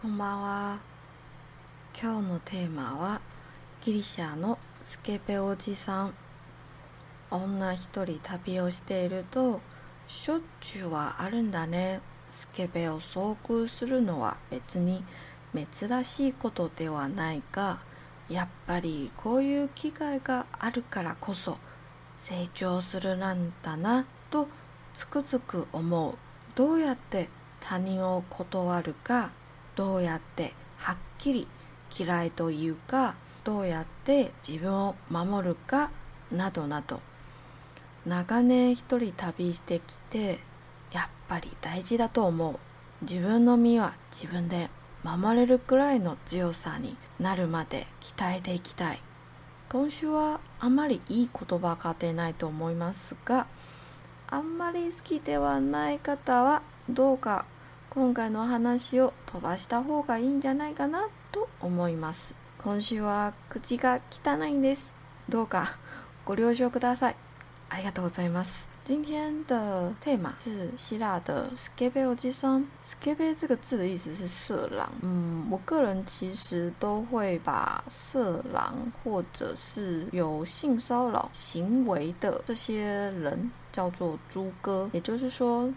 こんばんは。今日のテーマはギリシャのスケベおじさん。女一人旅をしているとしょっちゅうはあるんだね。スケベを遭遇するのは別に珍しいことではないが、やっぱりこういう機会があるからこそ成長するなんだなとつくづく思う。どうやって他人を断るかどうやってはっきり嫌いというかどうやって自分を守るかなどなど。長年一人旅してきてやっぱり大事だと思う。自分の身は自分で守れるくらいの強さになるまで鍛えていきたい。今週はあまりいい言葉が出ないと思いますがあんまり好きではない方はどうか今回の話を飛ばした方がいいんじゃないかなと思います。今週は口が汚いんです。どうかご了承ください。ありがとうございます。今天的 tema 是希腊的 skebe o j i s a n skebe 这个字的意思是色狼。嗯，我个人其实都会把色狼或者是有性骚扰行为的这些人叫做猪哥，也就是说。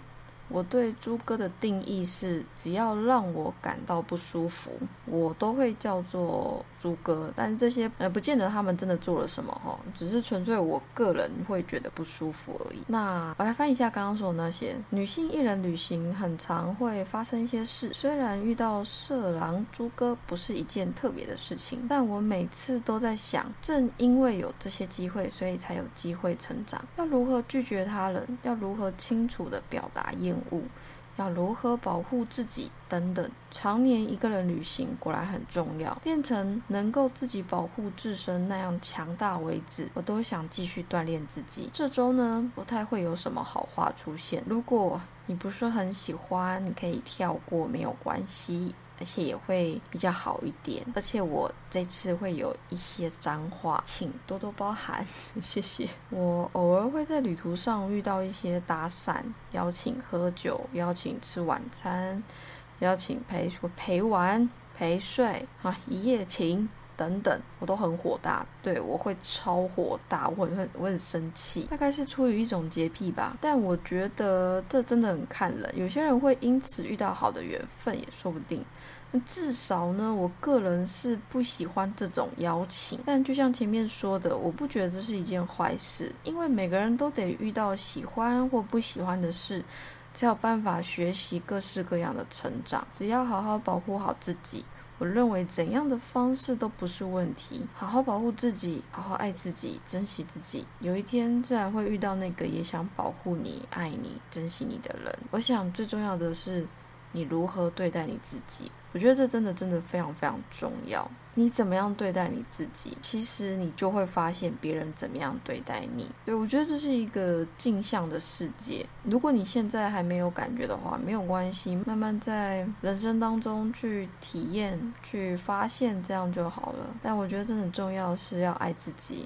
我对猪哥的定义是，只要让我感到不舒服，我都会叫做猪哥。但是这些呃，不见得他们真的做了什么哈，只是纯粹我个人会觉得不舒服而已。那我来翻一下刚刚说的那些女性艺人旅行，很常会发生一些事。虽然遇到色狼猪哥不是一件特别的事情，但我每次都在想，正因为有这些机会，所以才有机会成长。要如何拒绝他人？要如何清楚的表达厌？恶要如何保护自己等等，常年一个人旅行果然很重要。变成能够自己保护自身那样强大为止，我都想继续锻炼自己。这周呢，不太会有什么好话出现。如果你不是很喜欢，你可以跳过，没有关系。而且也会比较好一点，而且我这次会有一些脏话，请多多包涵，谢谢。我偶尔会在旅途上遇到一些搭讪、邀请喝酒、邀请吃晚餐、邀请陪陪玩、陪睡啊、一夜情等等，我都很火大，对我会超火大，我很我很生气，大概是出于一种洁癖吧。但我觉得这真的很看人，有些人会因此遇到好的缘分也说不定。至少呢，我个人是不喜欢这种邀请。但就像前面说的，我不觉得这是一件坏事，因为每个人都得遇到喜欢或不喜欢的事，才有办法学习各式各样的成长。只要好好保护好自己，我认为怎样的方式都不是问题。好好保护自己，好好爱自己，珍惜自己，有一天自然会遇到那个也想保护你、爱你、珍惜你的人。我想最重要的是。你如何对待你自己？我觉得这真的真的非常非常重要。你怎么样对待你自己，其实你就会发现别人怎么样对待你。对我觉得这是一个镜像的世界。如果你现在还没有感觉的话，没有关系，慢慢在人生当中去体验、去发现，这样就好了。但我觉得真的很重要是要爱自己，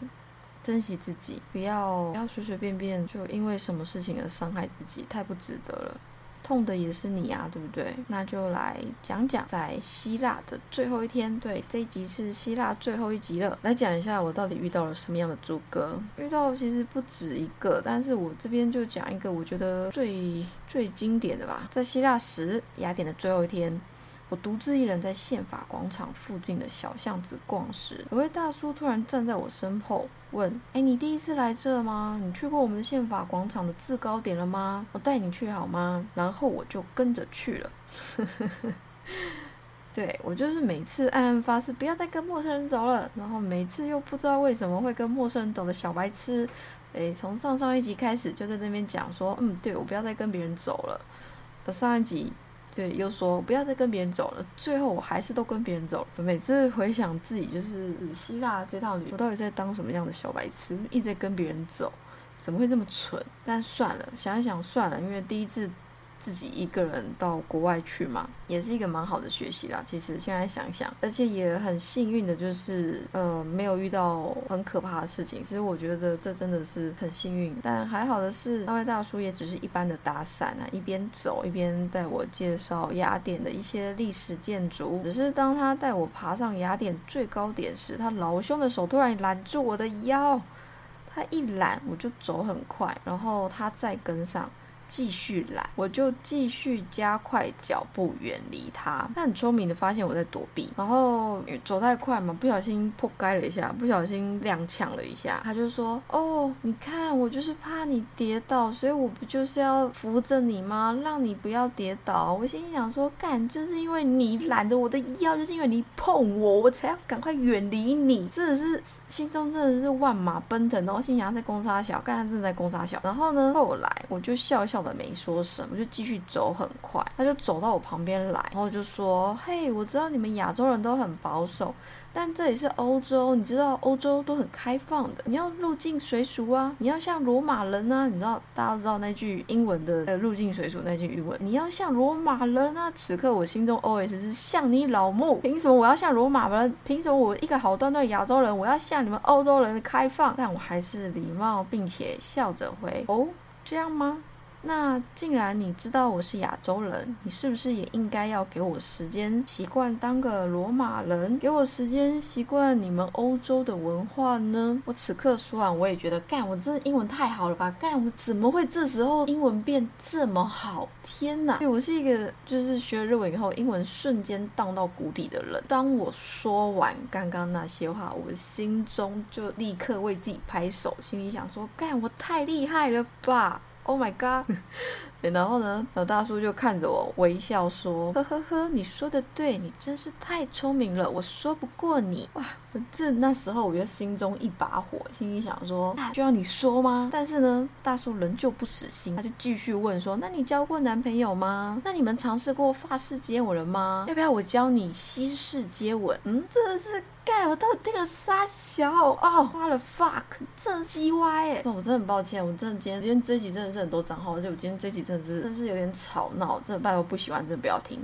珍惜自己，不要不要随随便便就因为什么事情而伤害自己，太不值得了。痛的也是你啊，对不对？那就来讲讲在希腊的最后一天。对，这一集是希腊最后一集了。来讲一下我到底遇到了什么样的猪哥？遇到其实不止一个，但是我这边就讲一个我觉得最最经典的吧。在希腊时雅典的最后一天。我独自一人在宪法广场附近的小巷子逛时，有位大叔突然站在我身后，问：“哎，你第一次来这吗？你去过我们的宪法广场的制高点了吗？我带你去好吗？”然后我就跟着去了。对我就是每次暗暗发誓不要再跟陌生人走了，然后每次又不知道为什么会跟陌生人走的小白痴。诶，从上上一集开始就在那边讲说：“嗯，对我不要再跟别人走了。”上一集。对，又说不要再跟别人走了。最后我还是都跟别人走了。每次回想自己就是希腊这趟旅，我到底在当什么样的小白痴？一直在跟别人走，怎么会这么蠢？但算了，想一想算了，因为第一次自己一个人到国外去嘛，也是一个蛮好的学习啦。其实现在想想，而且也很幸运的，就是呃没有遇到很可怕的事情。其实我觉得这真的是很幸运。但还好的是，那位大叔也只是一般的打伞啊，一边走一边带我介绍雅典的一些历史建筑。只是当他带我爬上雅典最高点时，他老兄的手突然拦住我的腰，他一拦我就走很快，然后他再跟上。继续来，我就继续加快脚步远离他。他很聪明的发现我在躲避，然后走太快嘛，不小心破开了一下，不小心踉跄了一下。他就说：“哦，你看，我就是怕你跌倒，所以我不就是要扶着你吗？让你不要跌倒。”我心里想说：“干，就是因为你揽着我的腰，就是因为你碰我，我才要赶快远离你。”真的是心中真的是万马奔腾。然后心想在攻杀小，干他正在攻杀小。然后呢，后来我就笑笑。笑的没说什么，就继续走很快。他就走到我旁边来，然后就说：“嘿，我知道你们亚洲人都很保守，但这里是欧洲，你知道欧洲都很开放的。你要入境随俗啊，你要像罗马人啊。你知道大家知道那句英文的呃入境随俗那句英文，你要像罗马人啊。此刻我心中 OS 是像你老木，凭什么我要像罗马人？凭什么我一个好端端亚洲人，我要像你们欧洲人的开放？但我还是礼貌并且笑着回：哦，这样吗？”那既然你知道我是亚洲人，你是不是也应该要给我时间习惯当个罗马人，给我时间习惯你们欧洲的文化呢？我此刻说完，我也觉得干，我这英文太好了吧？干，我怎么会这时候英文变这么好？天哪！我是一个就是学了日文以后，英文瞬间荡到谷底的人。当我说完刚刚那些话，我心中就立刻为自己拍手，心里想说：干，我太厉害了吧！Oh my god！然后呢，老大叔就看着我微笑说：“呵呵呵，你说的对，你真是太聪明了，我说不过你。”哇，我这那时候我就心中一把火，心里想说：“就要你说吗？”但是呢，大叔仍旧不死心，他就继续问说：“那你交过男朋友吗？那你们尝试过法式接吻了吗？要不要我教你西式接吻？”嗯，真的是。盖，我到底了啥小哦，花了 fuck，真鸡歪哎！那我真的很抱歉，我真的今天今天这集真的是很多账号，而且我今天这集真的是真是有点吵闹，真的拜托不喜欢真的不要听。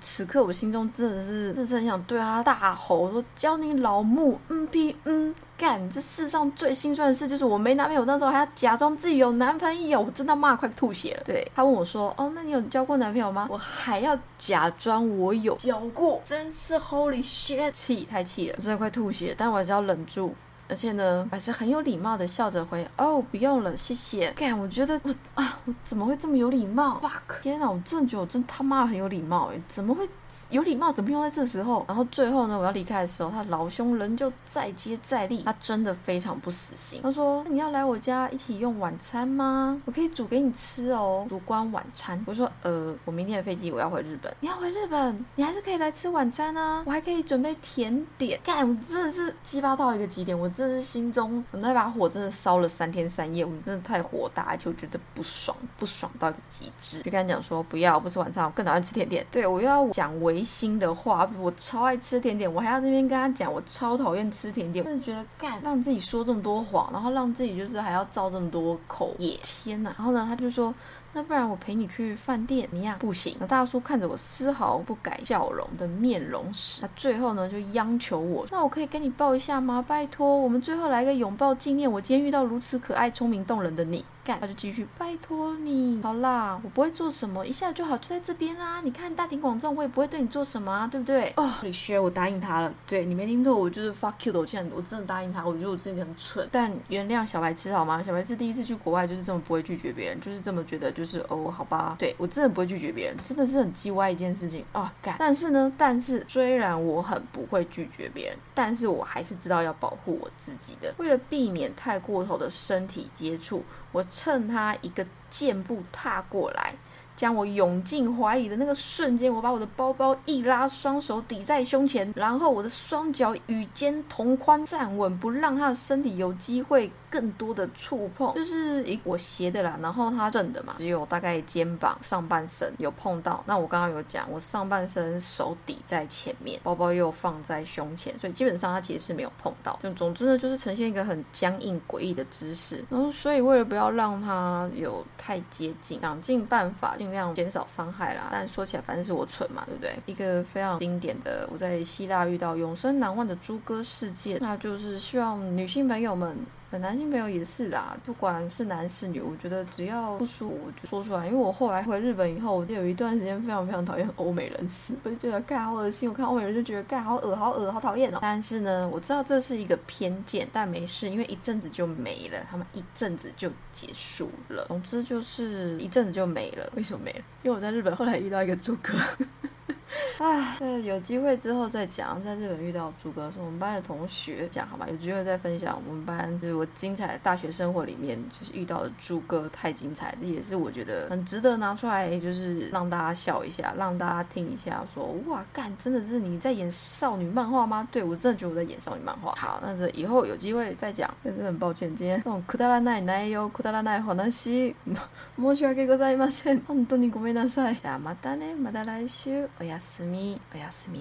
此刻我心中真的是，真的是很想对他大吼，说教你老木，嗯屁嗯干！这世上最心酸的事就是我没男朋友，那时候还要假装自己有男朋友，我真的骂快吐血了。对他问我说，哦，那你有交过男朋友吗？我还要假装我有交过，真是 Holy shit，气太气了，我真的快吐血，但我还是要忍住。而且呢，还是很有礼貌的笑着回哦，不用了，谢谢。干，我觉得我啊，我怎么会这么有礼貌？fuck，天哪，我真的觉得我真他妈的很有礼貌诶，怎么会？有礼貌怎么用在这时候？然后最后呢，我要离开的时候，他老兄仍旧再接再厉，他真的非常不死心。他说：“你要来我家一起用晚餐吗？我可以煮给你吃哦，烛光晚餐。”我说：“呃，我明天的飞机我要回日本，你要回日本，你还是可以来吃晚餐啊，我还可以准备甜点。”干，我真的是鸡巴到一个极点，我真的是心中那把火真的烧了三天三夜，我们真的太火大，而且我觉得不爽，不爽到一个极致。就跟他讲说：“不要，不吃晚餐，我更讨厌吃甜点。”对我又要讲违。心的话，我超爱吃甜点，我还要那边跟他讲，我超讨厌吃甜点，真的觉得干让自己说这么多谎，然后让自己就是还要造这么多口业，天哪！然后呢，他就说。那不然我陪你去饭店怎么样？不行。那大叔看着我丝毫不改笑容的面容时，他最后呢就央求我：那我可以跟你抱一下吗？拜托，我我们最后来个拥抱纪念我今天遇到如此可爱、聪明动人的你。干，他就继续拜托你。好啦，我不会做什么，一下就好，就在这边啊。你看大庭广众，我也不会对你做什么啊，对不对？哦，李轩，我答应他了。对你没听错，我就是 fuck you 的。我现在我真的答应他，我觉得我自己很蠢。但原谅小白痴好吗？小白痴第一次去国外就是这么不会拒绝别人，就是这么觉得。就是哦，好吧，对我真的不会拒绝别人，真的是很叽歪一件事情啊！干，但是呢，但是虽然我很不会拒绝别人，但是我还是知道要保护我自己的。为了避免太过头的身体接触，我趁他一个箭步踏过来。将我涌进怀里的那个瞬间，我把我的包包一拉，双手抵在胸前，然后我的双脚与肩同宽站稳，不让他的身体有机会更多的触碰。就是一我斜的啦，然后他正的嘛，只有大概肩膀上半身有碰到。那我刚刚有讲，我上半身手抵在前面，包包又放在胸前，所以基本上他其实是没有碰到。就总之呢，就是呈现一个很僵硬诡异的姿势。然后所以为了不要让他有太接近，想尽办法尽。量减少伤害啦。但说起来，反正是我蠢嘛，对不对？一个非常经典的，我在希腊遇到永生难忘的猪哥事件，那就是希望女性朋友们。男性朋友也是啦，不管是男是女，我觉得只要不舒服就说出来。因为我后来回日本以后，我就有一段时间非常非常讨厌欧美人士，我就觉得盖好恶心。我看欧美人就觉得盖好恶好恶好讨厌哦。但是呢，我知道这是一个偏见，但没事，因为一阵子就没了，他们一阵子就结束了。总之就是一阵子就没了。为什么没了？因为我在日本后来遇到一个猪哥。啊，对，有机会之后再讲。在日本遇到朱哥是我们班的同学，讲好吗？有机会再分享我们班就是我精彩的大学生活里面，就是遇到的朱哥太精彩，这也是我觉得很值得拿出来，就是让大家笑一下，让大家听一下，说哇，干，真的是你在演少女漫画吗？对我真的觉得我在演少女漫画。好，那这以后有机会再讲。真的很抱歉，今天这种くだらない内容、くだらない話、申し訳ございません。本当にごめんなさい。じゃあまたね、また来週お やすみ。おやすみ。